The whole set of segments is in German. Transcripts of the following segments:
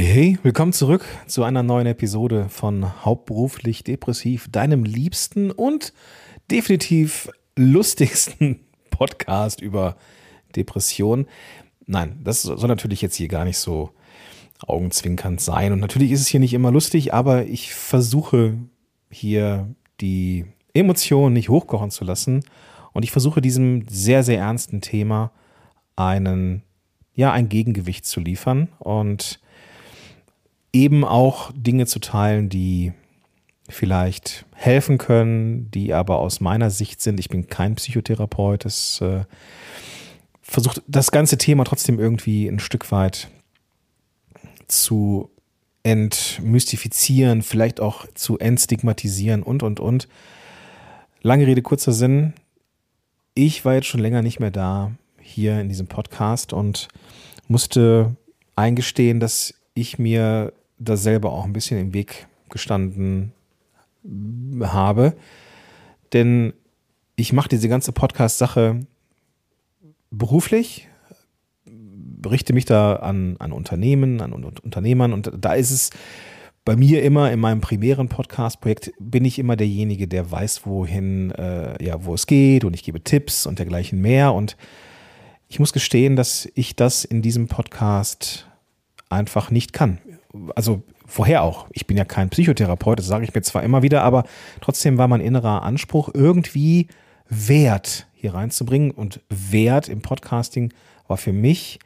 Hey, hey, willkommen zurück zu einer neuen Episode von Hauptberuflich Depressiv, deinem liebsten und definitiv lustigsten Podcast über Depression. Nein, das soll natürlich jetzt hier gar nicht so augenzwinkernd sein. Und natürlich ist es hier nicht immer lustig, aber ich versuche hier die Emotionen nicht hochkochen zu lassen. Und ich versuche diesem sehr, sehr ernsten Thema einen, ja, ein Gegengewicht zu liefern und eben auch Dinge zu teilen, die vielleicht helfen können, die aber aus meiner Sicht sind. Ich bin kein Psychotherapeut. Es äh, versucht das ganze Thema trotzdem irgendwie ein Stück weit zu entmystifizieren, vielleicht auch zu entstigmatisieren und, und, und. Lange Rede, kurzer Sinn. Ich war jetzt schon länger nicht mehr da hier in diesem Podcast und musste eingestehen, dass ich mir da selber auch ein bisschen im Weg gestanden habe. Denn ich mache diese ganze Podcast-Sache beruflich, richte mich da an, an Unternehmen, an Unternehmern und da ist es bei mir immer in meinem primären Podcast-Projekt bin ich immer derjenige, der weiß, wohin, äh, ja, wo es geht und ich gebe Tipps und dergleichen mehr. Und ich muss gestehen, dass ich das in diesem Podcast einfach nicht kann. Also vorher auch. Ich bin ja kein Psychotherapeut, das sage ich mir zwar immer wieder, aber trotzdem war mein innerer Anspruch, irgendwie Wert hier reinzubringen. Und Wert im Podcasting war für mich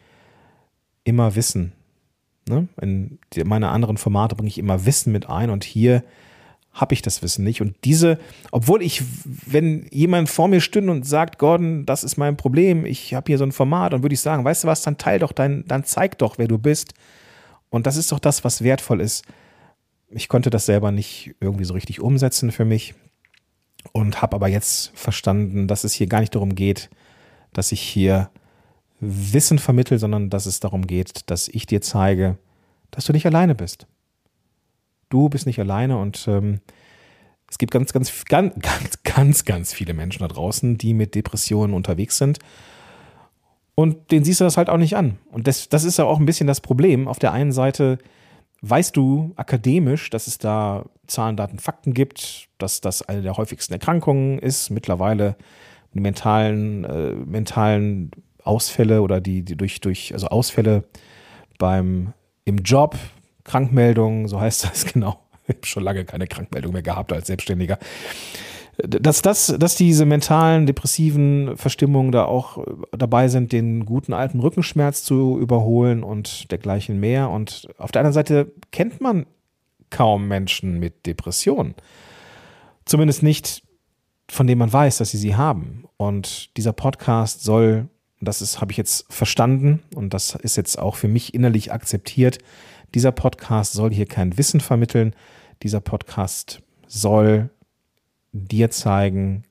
immer Wissen. Ne? In meine anderen Formate bringe ich immer Wissen mit ein und hier habe ich das Wissen nicht. Und diese, obwohl ich, wenn jemand vor mir stünde und sagt, Gordon, das ist mein Problem, ich habe hier so ein Format, dann würde ich sagen, weißt du was, dann teil doch dein, dann zeig doch, wer du bist. Und das ist doch das, was wertvoll ist. Ich konnte das selber nicht irgendwie so richtig umsetzen für mich und habe aber jetzt verstanden, dass es hier gar nicht darum geht, dass ich hier Wissen vermittle, sondern dass es darum geht, dass ich dir zeige, dass du nicht alleine bist. Du bist nicht alleine und ähm, es gibt ganz, ganz, ganz, ganz, ganz, ganz viele Menschen da draußen, die mit Depressionen unterwegs sind. Und denen siehst du das halt auch nicht an. Und das, das ist ja auch ein bisschen das Problem. Auf der einen Seite weißt du akademisch, dass es da Zahlen, Daten, Fakten gibt, dass das eine der häufigsten Erkrankungen ist, mittlerweile die mentalen, äh, mentalen Ausfälle oder die, die durch, durch, also Ausfälle beim, im Job, Krankmeldungen, so heißt das genau. Ich habe schon lange keine Krankmeldung mehr gehabt als Selbstständiger. Dass, dass, dass diese mentalen, depressiven Verstimmungen da auch dabei sind, den guten alten Rückenschmerz zu überholen und dergleichen mehr. Und auf der anderen Seite kennt man kaum Menschen mit Depressionen. Zumindest nicht, von denen man weiß, dass sie sie haben. Und dieser Podcast soll das habe ich jetzt verstanden und das ist jetzt auch für mich innerlich akzeptiert. Dieser Podcast soll hier kein Wissen vermitteln. Dieser Podcast soll dir zeigen,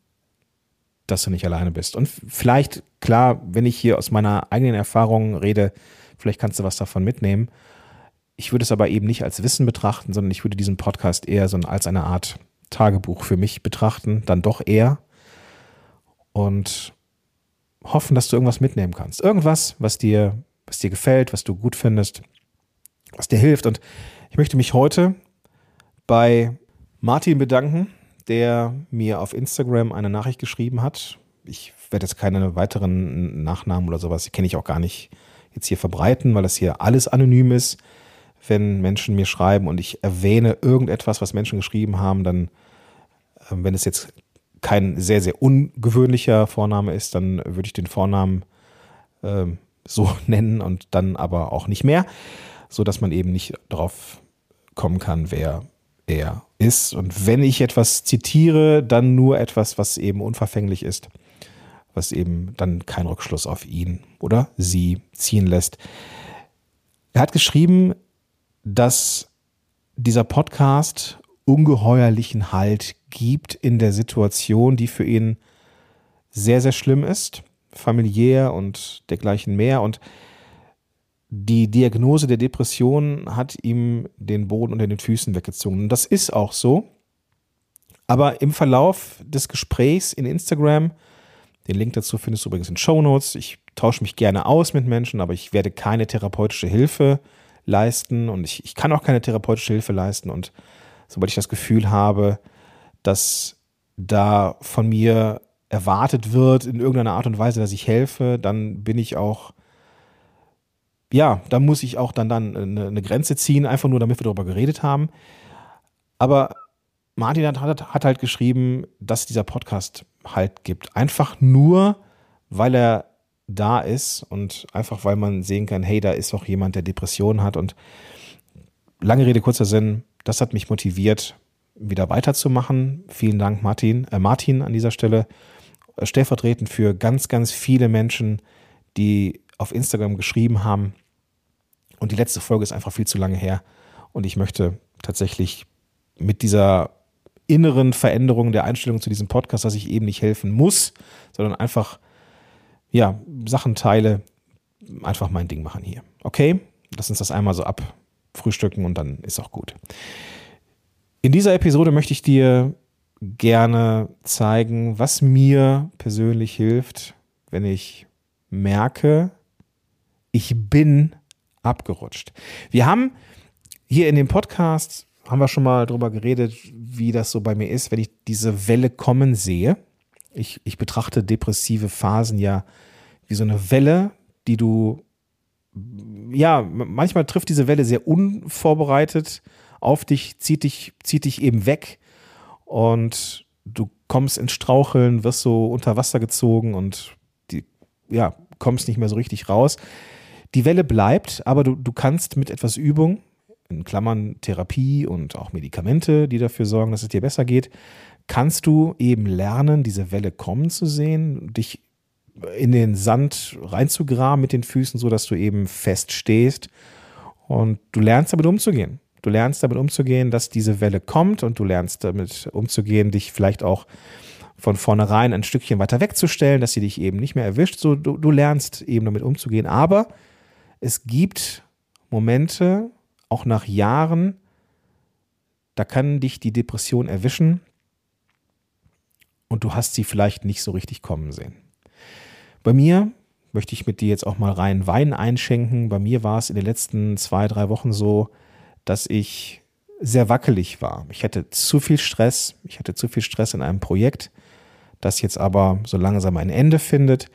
dass du nicht alleine bist. Und vielleicht, klar, wenn ich hier aus meiner eigenen Erfahrung rede, vielleicht kannst du was davon mitnehmen. Ich würde es aber eben nicht als Wissen betrachten, sondern ich würde diesen Podcast eher so als eine Art Tagebuch für mich betrachten, dann doch eher. Und hoffen, dass du irgendwas mitnehmen kannst. Irgendwas, was dir, was dir gefällt, was du gut findest, was dir hilft. Und ich möchte mich heute bei Martin bedanken, der mir auf Instagram eine Nachricht geschrieben hat. Ich werde jetzt keine weiteren Nachnamen oder sowas, kenne ich auch gar nicht jetzt hier verbreiten, weil das hier alles anonym ist. Wenn Menschen mir schreiben und ich erwähne irgendetwas, was Menschen geschrieben haben, dann, äh, wenn es jetzt kein sehr, sehr ungewöhnlicher Vorname ist, dann würde ich den Vornamen äh, so nennen und dann aber auch nicht mehr, so dass man eben nicht darauf kommen kann, wer er ist. Und wenn ich etwas zitiere, dann nur etwas, was eben unverfänglich ist, was eben dann keinen Rückschluss auf ihn oder sie ziehen lässt. Er hat geschrieben, dass dieser Podcast ungeheuerlichen Halt gibt in der Situation, die für ihn sehr, sehr schlimm ist, familiär und dergleichen mehr. Und die Diagnose der Depression hat ihm den Boden unter den Füßen weggezogen. Das ist auch so. Aber im Verlauf des Gesprächs in Instagram, den Link dazu findest du übrigens in Show Notes. Ich tausche mich gerne aus mit Menschen, aber ich werde keine therapeutische Hilfe leisten und ich, ich kann auch keine therapeutische Hilfe leisten. Und sobald ich das Gefühl habe, dass da von mir erwartet wird, in irgendeiner Art und Weise, dass ich helfe, dann bin ich auch, ja, da muss ich auch dann, dann eine, eine Grenze ziehen, einfach nur, damit wir darüber geredet haben. Aber Martin hat, hat halt geschrieben, dass dieser Podcast halt gibt. Einfach nur, weil er da ist und einfach weil man sehen kann, hey, da ist auch jemand, der Depressionen hat und lange Rede, kurzer Sinn, das hat mich motiviert, wieder weiterzumachen. Vielen Dank, Martin, äh Martin an dieser Stelle. Äh, stellvertretend für ganz, ganz viele Menschen, die auf Instagram geschrieben haben. Und die letzte Folge ist einfach viel zu lange her. Und ich möchte tatsächlich mit dieser inneren Veränderung der Einstellung zu diesem Podcast, dass ich eben nicht helfen muss, sondern einfach ja, Sachen teile, einfach mein Ding machen hier. Okay? Lass uns das einmal so abfrühstücken und dann ist auch gut. In dieser Episode möchte ich dir gerne zeigen, was mir persönlich hilft, wenn ich merke, ich bin abgerutscht. Wir haben hier in dem Podcast, haben wir schon mal drüber geredet, wie das so bei mir ist, wenn ich diese Welle kommen sehe. Ich, ich betrachte depressive Phasen ja wie so eine Welle, die du, ja, manchmal trifft diese Welle sehr unvorbereitet auf dich, zieht dich, zieht dich eben weg und du kommst ins Straucheln, wirst so unter Wasser gezogen und die, ja, kommst nicht mehr so richtig raus. Die Welle bleibt, aber du, du kannst mit etwas Übung, in Klammern Therapie und auch Medikamente, die dafür sorgen, dass es dir besser geht, kannst du eben lernen, diese Welle kommen zu sehen, dich in den Sand reinzugraben mit den Füßen, so dass du eben fest stehst und du lernst damit umzugehen. Du lernst damit umzugehen, dass diese Welle kommt und du lernst damit umzugehen, dich vielleicht auch von vornherein ein Stückchen weiter wegzustellen, dass sie dich eben nicht mehr erwischt. So, du, du lernst eben damit umzugehen. Aber es gibt Momente, auch nach Jahren, da kann dich die Depression erwischen und du hast sie vielleicht nicht so richtig kommen sehen. Bei mir möchte ich mit dir jetzt auch mal rein Wein einschenken. Bei mir war es in den letzten zwei, drei Wochen so, dass ich sehr wackelig war. Ich hatte zu viel Stress. Ich hatte zu viel Stress in einem Projekt, das jetzt aber so langsam ein Ende findet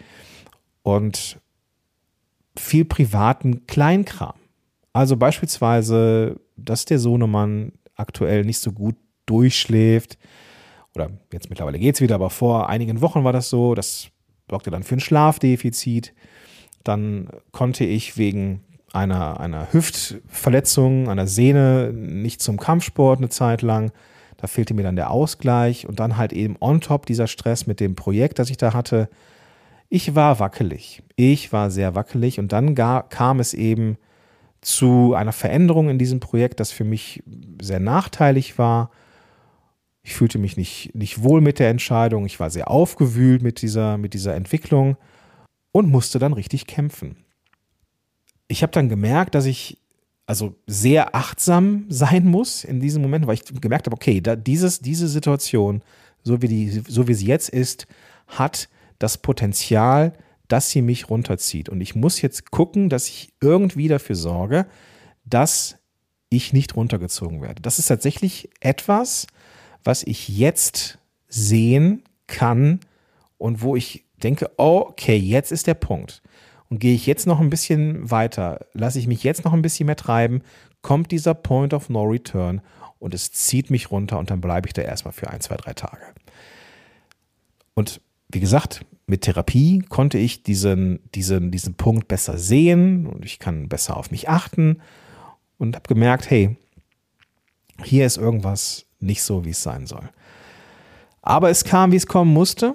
und viel privaten Kleinkram. Also beispielsweise, dass der Sohnemann aktuell nicht so gut durchschläft. Oder jetzt mittlerweile geht es wieder, aber vor einigen Wochen war das so. Das sorgte dann für ein Schlafdefizit. Dann konnte ich wegen einer, einer Hüftverletzung, einer Sehne nicht zum Kampfsport eine Zeit lang. Da fehlte mir dann der Ausgleich und dann halt eben on top dieser Stress mit dem Projekt, das ich da hatte. Ich war wackelig. Ich war sehr wackelig und dann gar, kam es eben zu einer Veränderung in diesem Projekt, das für mich sehr nachteilig war. Ich fühlte mich nicht, nicht wohl mit der Entscheidung. Ich war sehr aufgewühlt mit dieser, mit dieser Entwicklung und musste dann richtig kämpfen ich habe dann gemerkt, dass ich also sehr achtsam sein muss in diesem Moment, weil ich gemerkt habe, okay, da dieses, diese Situation, so wie, die, so wie sie jetzt ist, hat das Potenzial, dass sie mich runterzieht. Und ich muss jetzt gucken, dass ich irgendwie dafür sorge, dass ich nicht runtergezogen werde. Das ist tatsächlich etwas, was ich jetzt sehen kann und wo ich denke, okay, jetzt ist der Punkt. Und gehe ich jetzt noch ein bisschen weiter, lasse ich mich jetzt noch ein bisschen mehr treiben, kommt dieser Point of No Return und es zieht mich runter und dann bleibe ich da erstmal für ein, zwei, drei Tage. Und wie gesagt, mit Therapie konnte ich diesen, diesen, diesen Punkt besser sehen und ich kann besser auf mich achten und habe gemerkt, hey, hier ist irgendwas nicht so, wie es sein soll. Aber es kam, wie es kommen musste.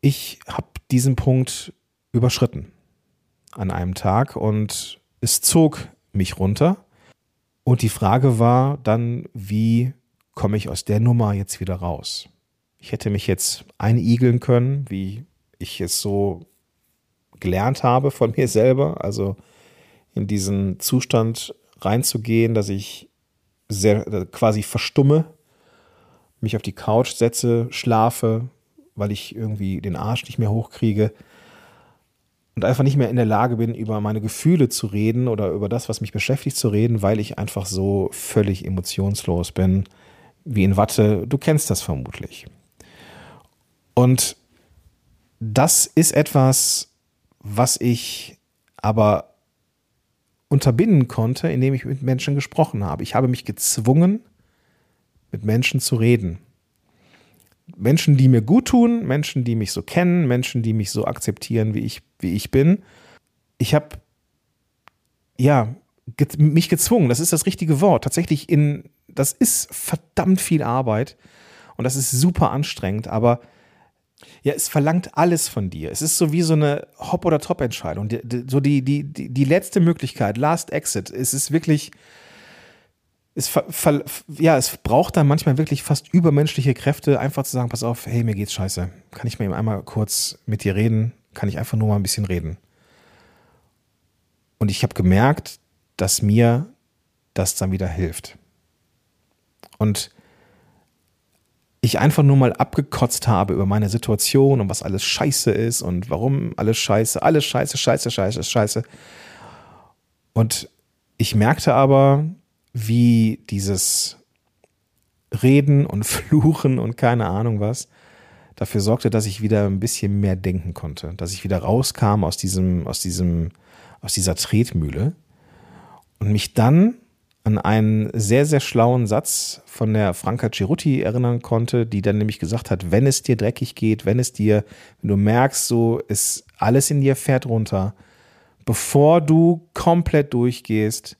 Ich habe diesen Punkt überschritten an einem Tag und es zog mich runter. Und die Frage war dann, wie komme ich aus der Nummer jetzt wieder raus? Ich hätte mich jetzt einigeln können, wie ich es so gelernt habe von mir selber, also in diesen Zustand reinzugehen, dass ich sehr quasi verstumme, mich auf die Couch setze, schlafe, weil ich irgendwie den Arsch nicht mehr hochkriege und einfach nicht mehr in der Lage bin, über meine Gefühle zu reden oder über das, was mich beschäftigt, zu reden, weil ich einfach so völlig emotionslos bin, wie in Watte. Du kennst das vermutlich. Und das ist etwas, was ich aber unterbinden konnte, indem ich mit Menschen gesprochen habe. Ich habe mich gezwungen, mit Menschen zu reden. Menschen, die mir gut tun, Menschen, die mich so kennen, Menschen, die mich so akzeptieren, wie ich, wie ich bin. Ich habe ja ge mich gezwungen, das ist das richtige Wort. Tatsächlich in, das ist verdammt viel Arbeit und das ist super anstrengend, aber ja, es verlangt alles von dir. Es ist so wie so eine Hop- oder Top-Entscheidung. So die, die, die, die letzte Möglichkeit, Last Exit. Es ist wirklich, es, ja, es braucht dann manchmal wirklich fast übermenschliche Kräfte, einfach zu sagen, pass auf, hey, mir geht's scheiße. Kann ich mal eben einmal kurz mit dir reden? Kann ich einfach nur mal ein bisschen reden? Und ich habe gemerkt, dass mir das dann wieder hilft. Und ich einfach nur mal abgekotzt habe über meine Situation und was alles scheiße ist und warum alles scheiße, alles scheiße, scheiße, scheiße, scheiße. Und ich merkte aber, wie dieses Reden und Fluchen und keine Ahnung was dafür sorgte, dass ich wieder ein bisschen mehr denken konnte, dass ich wieder rauskam aus diesem, aus diesem, aus dieser Tretmühle und mich dann an einen sehr, sehr schlauen Satz von der Franca Cerutti erinnern konnte, die dann nämlich gesagt hat, wenn es dir dreckig geht, wenn es dir, wenn du merkst, so ist alles in dir fährt runter, bevor du komplett durchgehst,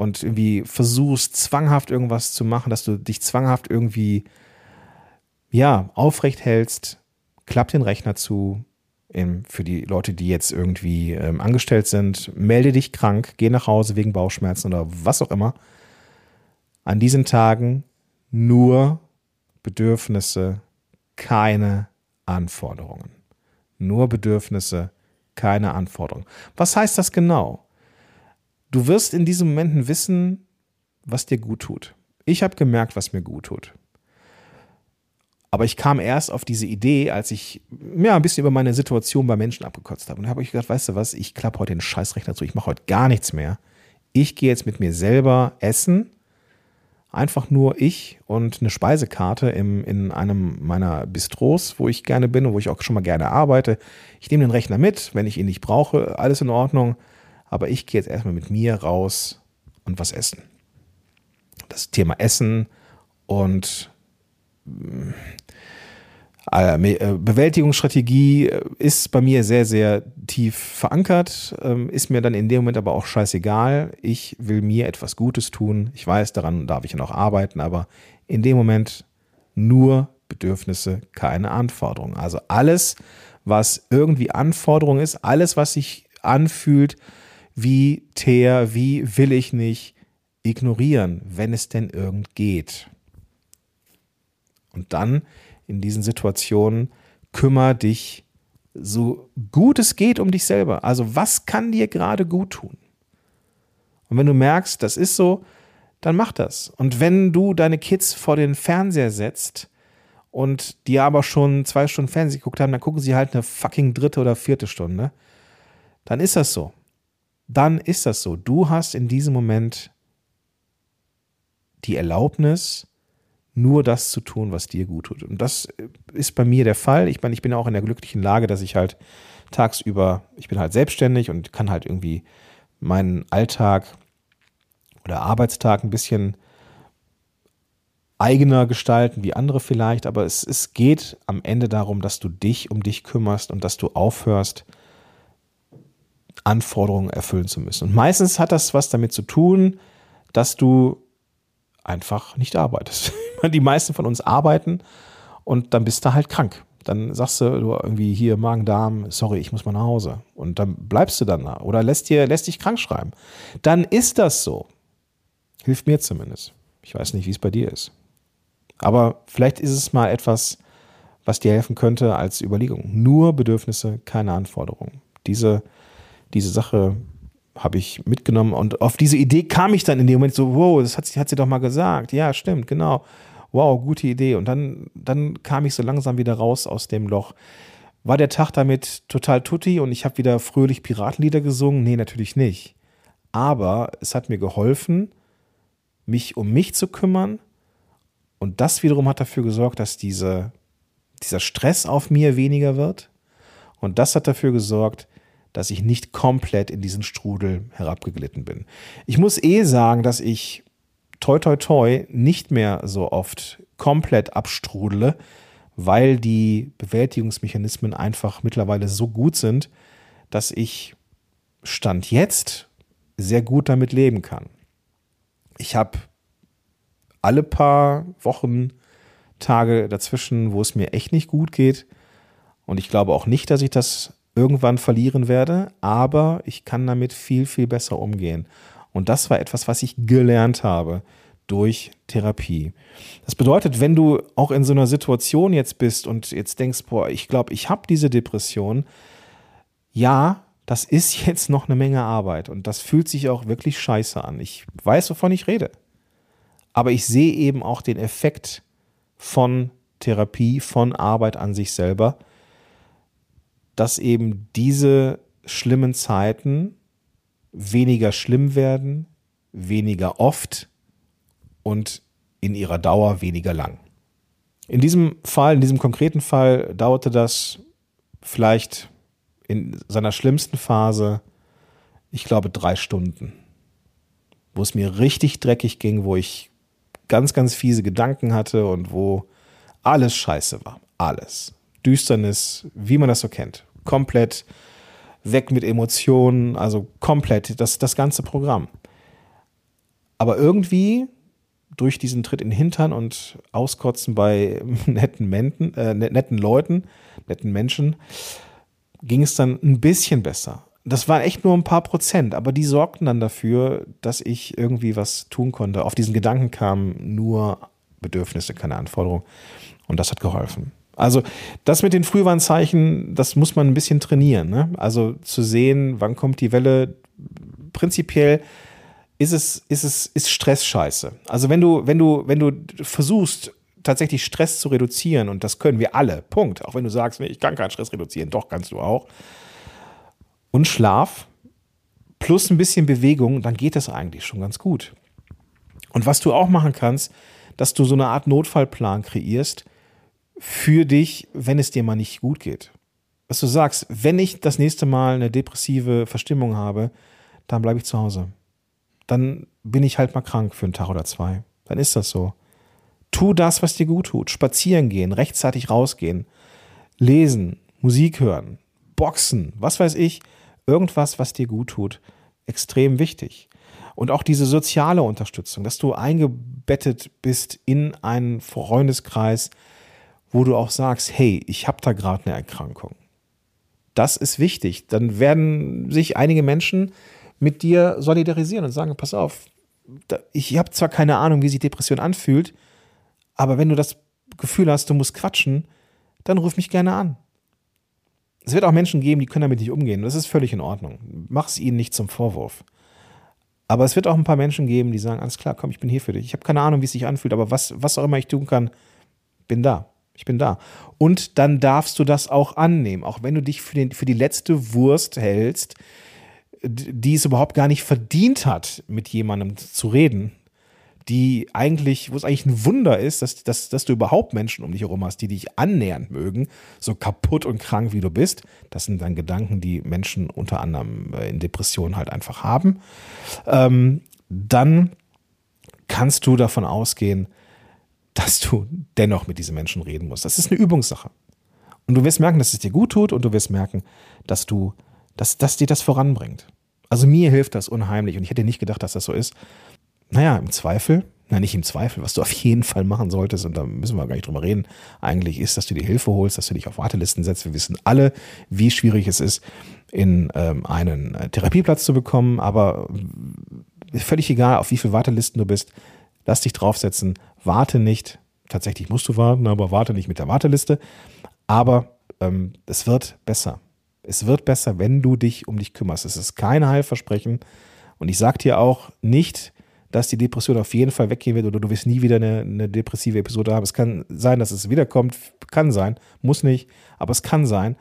und irgendwie versuchst, zwanghaft irgendwas zu machen, dass du dich zwanghaft irgendwie, ja, aufrecht hältst, klapp den Rechner zu. Für die Leute, die jetzt irgendwie ähm, angestellt sind, melde dich krank, geh nach Hause wegen Bauchschmerzen oder was auch immer. An diesen Tagen nur Bedürfnisse, keine Anforderungen. Nur Bedürfnisse, keine Anforderungen. Was heißt das genau? Du wirst in diesen Momenten wissen, was dir gut tut. Ich habe gemerkt, was mir gut tut. Aber ich kam erst auf diese Idee, als ich ja, ein bisschen über meine Situation bei Menschen abgekotzt habe. Und da habe ich gedacht, weißt du was, ich klappe heute den Scheißrechner zu, ich mache heute gar nichts mehr. Ich gehe jetzt mit mir selber essen. Einfach nur ich und eine Speisekarte im, in einem meiner Bistros, wo ich gerne bin und wo ich auch schon mal gerne arbeite. Ich nehme den Rechner mit, wenn ich ihn nicht brauche, alles in Ordnung. Aber ich gehe jetzt erstmal mit mir raus und was essen. Das Thema Essen und Bewältigungsstrategie äh, ist bei mir sehr, sehr tief verankert, ähm, ist mir dann in dem Moment aber auch scheißegal. Ich will mir etwas Gutes tun. Ich weiß, daran darf ich noch arbeiten, aber in dem Moment nur Bedürfnisse, keine Anforderungen. Also alles, was irgendwie Anforderung ist, alles, was sich anfühlt, wie Teer, wie will ich nicht ignorieren, wenn es denn irgend geht. Und dann in diesen Situationen kümmere dich so gut es geht um dich selber. Also was kann dir gerade gut tun? Und wenn du merkst, das ist so, dann mach das. Und wenn du deine Kids vor den Fernseher setzt und die aber schon zwei Stunden Fernsehen geguckt haben, dann gucken sie halt eine fucking dritte oder vierte Stunde. Dann ist das so dann ist das so. Du hast in diesem Moment die Erlaubnis, nur das zu tun, was dir gut tut. Und das ist bei mir der Fall. Ich meine, ich bin auch in der glücklichen Lage, dass ich halt tagsüber, ich bin halt selbstständig und kann halt irgendwie meinen Alltag oder Arbeitstag ein bisschen eigener gestalten wie andere vielleicht, aber es, es geht am Ende darum, dass du dich um dich kümmerst und dass du aufhörst, Anforderungen erfüllen zu müssen. Und meistens hat das was damit zu tun, dass du einfach nicht arbeitest. Die meisten von uns arbeiten und dann bist du halt krank. Dann sagst du, du irgendwie hier Magen-Darm, sorry, ich muss mal nach Hause. Und dann bleibst du dann da oder lässt, dir, lässt dich krank schreiben. Dann ist das so. Hilft mir zumindest. Ich weiß nicht, wie es bei dir ist. Aber vielleicht ist es mal etwas, was dir helfen könnte als Überlegung. Nur Bedürfnisse, keine Anforderungen. Diese diese Sache habe ich mitgenommen und auf diese Idee kam ich dann in dem Moment so, wow, das hat sie, hat sie doch mal gesagt. Ja, stimmt, genau. Wow, gute Idee. Und dann, dann kam ich so langsam wieder raus aus dem Loch. War der Tag damit total tutti und ich habe wieder fröhlich Piratenlieder gesungen? Nee, natürlich nicht. Aber es hat mir geholfen, mich um mich zu kümmern. Und das wiederum hat dafür gesorgt, dass diese, dieser Stress auf mir weniger wird. Und das hat dafür gesorgt, dass ich nicht komplett in diesen Strudel herabgeglitten bin. Ich muss eh sagen, dass ich toi toi toi nicht mehr so oft komplett abstrudele, weil die Bewältigungsmechanismen einfach mittlerweile so gut sind, dass ich Stand jetzt sehr gut damit leben kann. Ich habe alle paar Wochen Tage dazwischen, wo es mir echt nicht gut geht. Und ich glaube auch nicht, dass ich das irgendwann verlieren werde, aber ich kann damit viel, viel besser umgehen. Und das war etwas, was ich gelernt habe durch Therapie. Das bedeutet, wenn du auch in so einer Situation jetzt bist und jetzt denkst, boah, ich glaube, ich habe diese Depression, ja, das ist jetzt noch eine Menge Arbeit und das fühlt sich auch wirklich scheiße an. Ich weiß, wovon ich rede. Aber ich sehe eben auch den Effekt von Therapie, von Arbeit an sich selber, dass eben diese schlimmen Zeiten weniger schlimm werden, weniger oft und in ihrer Dauer weniger lang. In diesem Fall, in diesem konkreten Fall dauerte das vielleicht in seiner schlimmsten Phase, ich glaube, drei Stunden, wo es mir richtig dreckig ging, wo ich ganz, ganz fiese Gedanken hatte und wo alles scheiße war. Alles. Düsternis, wie man das so kennt. Komplett weg mit Emotionen, also komplett das, das ganze Programm. Aber irgendwie durch diesen Tritt in den Hintern und Auskotzen bei netten, Menten, äh, ne, netten Leuten, netten Menschen, ging es dann ein bisschen besser. Das waren echt nur ein paar Prozent, aber die sorgten dann dafür, dass ich irgendwie was tun konnte. Auf diesen Gedanken kamen nur Bedürfnisse, keine Anforderungen. Und das hat geholfen. Also das mit den Frühwarnzeichen, das muss man ein bisschen trainieren. Ne? Also zu sehen, wann kommt die Welle. Prinzipiell ist es, ist es, ist Stress scheiße. Also wenn du, wenn du, wenn du versuchst, tatsächlich Stress zu reduzieren, und das können wir alle, Punkt. Auch wenn du sagst, nee, ich kann keinen Stress reduzieren, doch kannst du auch. Und Schlaf plus ein bisschen Bewegung, dann geht das eigentlich schon ganz gut. Und was du auch machen kannst, dass du so eine Art Notfallplan kreierst für dich, wenn es dir mal nicht gut geht. Dass du sagst, wenn ich das nächste Mal eine depressive Verstimmung habe, dann bleibe ich zu Hause dann bin ich halt mal krank für einen Tag oder zwei. Dann ist das so. Tu das, was dir gut tut. Spazieren gehen, rechtzeitig rausgehen, lesen, Musik hören, boxen, was weiß ich. Irgendwas, was dir gut tut. Extrem wichtig. Und auch diese soziale Unterstützung, dass du eingebettet bist in einen Freundeskreis, wo du auch sagst, hey, ich habe da gerade eine Erkrankung. Das ist wichtig. Dann werden sich einige Menschen mit dir solidarisieren und sagen, pass auf, ich habe zwar keine Ahnung, wie sich Depression anfühlt, aber wenn du das Gefühl hast, du musst quatschen, dann ruf mich gerne an. Es wird auch Menschen geben, die können damit nicht umgehen. Das ist völlig in Ordnung. Mach es ihnen nicht zum Vorwurf. Aber es wird auch ein paar Menschen geben, die sagen, alles klar, komm, ich bin hier für dich. Ich habe keine Ahnung, wie es sich anfühlt, aber was, was auch immer ich tun kann, bin da. Ich bin da. Und dann darfst du das auch annehmen, auch wenn du dich für, den, für die letzte Wurst hältst, die es überhaupt gar nicht verdient hat, mit jemandem zu reden, die eigentlich, wo es eigentlich ein Wunder ist, dass, dass, dass du überhaupt Menschen um dich herum hast, die dich annähernd mögen, so kaputt und krank wie du bist. Das sind dann Gedanken, die Menschen unter anderem äh, in Depressionen halt einfach haben. Ähm, dann kannst du davon ausgehen, dass du dennoch mit diesen Menschen reden musst. Das ist eine Übungssache. Und du wirst merken, dass es dir gut tut und du wirst merken, dass du dass, dass dir das voranbringt. Also mir hilft das unheimlich und ich hätte nicht gedacht, dass das so ist. Naja, im Zweifel, na nicht im Zweifel, was du auf jeden Fall machen solltest, und da müssen wir gar nicht drüber reden, eigentlich ist, dass du dir Hilfe holst, dass du dich auf Wartelisten setzt. Wir wissen alle, wie schwierig es ist, in ähm, einen äh, Therapieplatz zu bekommen, aber völlig egal, auf wie viele Wartelisten du bist, lass dich draufsetzen, warte nicht, tatsächlich musst du warten, aber warte nicht mit der Warteliste, aber ähm, es wird besser. Es wird besser, wenn du dich um dich kümmerst. Es ist kein Heilversprechen. Und ich sage dir auch nicht, dass die Depression auf jeden Fall weggehen wird oder du wirst nie wieder eine, eine, depressive Episode haben. Es kann sein, dass es wiederkommt, kann sein, muss nicht, aber es kann sein.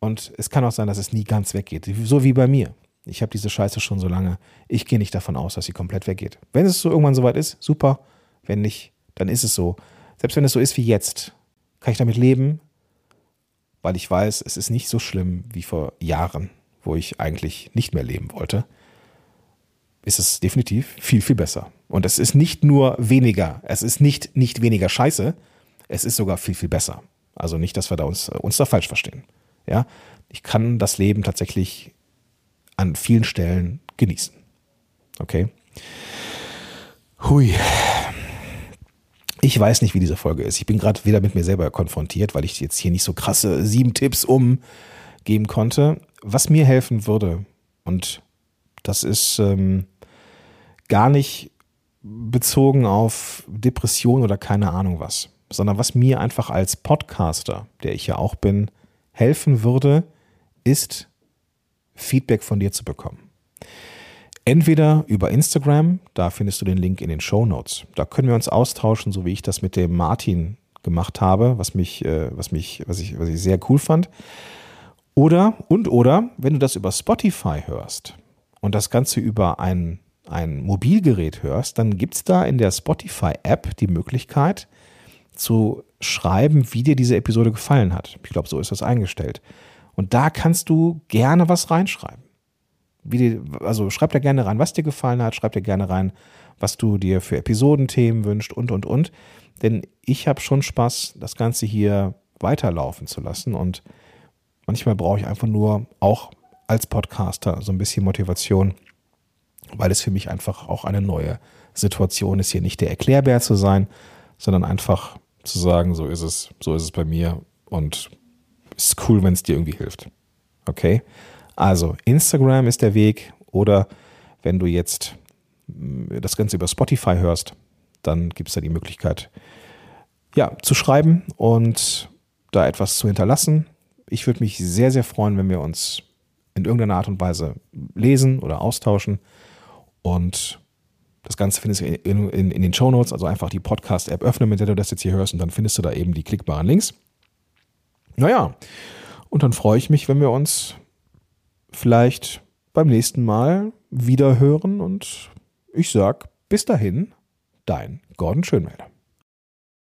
Und es kann auch sein, dass es nie ganz weggeht. So wie bei mir. Ich habe diese Scheiße schon so lange. Ich gehe nicht davon aus, dass sie komplett weggeht. Wenn es so irgendwann soweit ist, super. Wenn nicht, dann ist es so. Selbst wenn es so ist wie jetzt, kann ich damit leben, weil ich weiß, es ist nicht so schlimm wie vor Jahren, wo ich eigentlich nicht mehr leben wollte. Ist es definitiv viel, viel besser. Und es ist nicht nur weniger, es ist nicht, nicht weniger scheiße, es ist sogar viel, viel besser. Also nicht, dass wir da uns, uns da falsch verstehen. Ja, ich kann das Leben tatsächlich an vielen Stellen genießen. Okay. Hui. Ich weiß nicht, wie diese Folge ist. Ich bin gerade wieder mit mir selber konfrontiert, weil ich jetzt hier nicht so krasse sieben Tipps umgeben konnte. Was mir helfen würde, und das ist ähm, gar nicht bezogen auf Depression oder keine Ahnung was, sondern was mir einfach als Podcaster, der ich ja auch bin, helfen würde, ist Feedback von dir zu bekommen. Entweder über Instagram, da findest du den Link in den Show Notes. Da können wir uns austauschen, so wie ich das mit dem Martin gemacht habe, was mich, äh, was mich, was ich, was ich sehr cool fand. Oder und oder, wenn du das über Spotify hörst und das Ganze über ein, ein Mobilgerät hörst, dann gibt es da in der Spotify-App die Möglichkeit zu schreiben, wie dir diese Episode gefallen hat. Ich glaube, so ist das eingestellt. Und da kannst du gerne was reinschreiben. Die, also schreib da gerne rein, was dir gefallen hat, schreib dir gerne rein, was du dir für Episodenthemen wünschst und, und, und. Denn ich habe schon Spaß, das Ganze hier weiterlaufen zu lassen. Und manchmal brauche ich einfach nur auch als Podcaster so ein bisschen Motivation, weil es für mich einfach auch eine neue Situation ist, hier nicht der Erklärbär zu sein, sondern einfach zu sagen, so ist es, so ist es bei mir und ist cool, wenn es dir irgendwie hilft. Okay? Also, Instagram ist der Weg oder wenn du jetzt mm, das Ganze über Spotify hörst, dann gibt es da die Möglichkeit, ja, zu schreiben und da etwas zu hinterlassen. Ich würde mich sehr, sehr freuen, wenn wir uns in irgendeiner Art und Weise lesen oder austauschen. Und das Ganze findest du in, in, in den Show Notes, also einfach die Podcast-App öffnen, mit der du das jetzt hier hörst, und dann findest du da eben die klickbaren Links. Naja, und dann freue ich mich, wenn wir uns vielleicht beim nächsten Mal wieder hören und ich sag bis dahin, dein Gordon Schönmelder.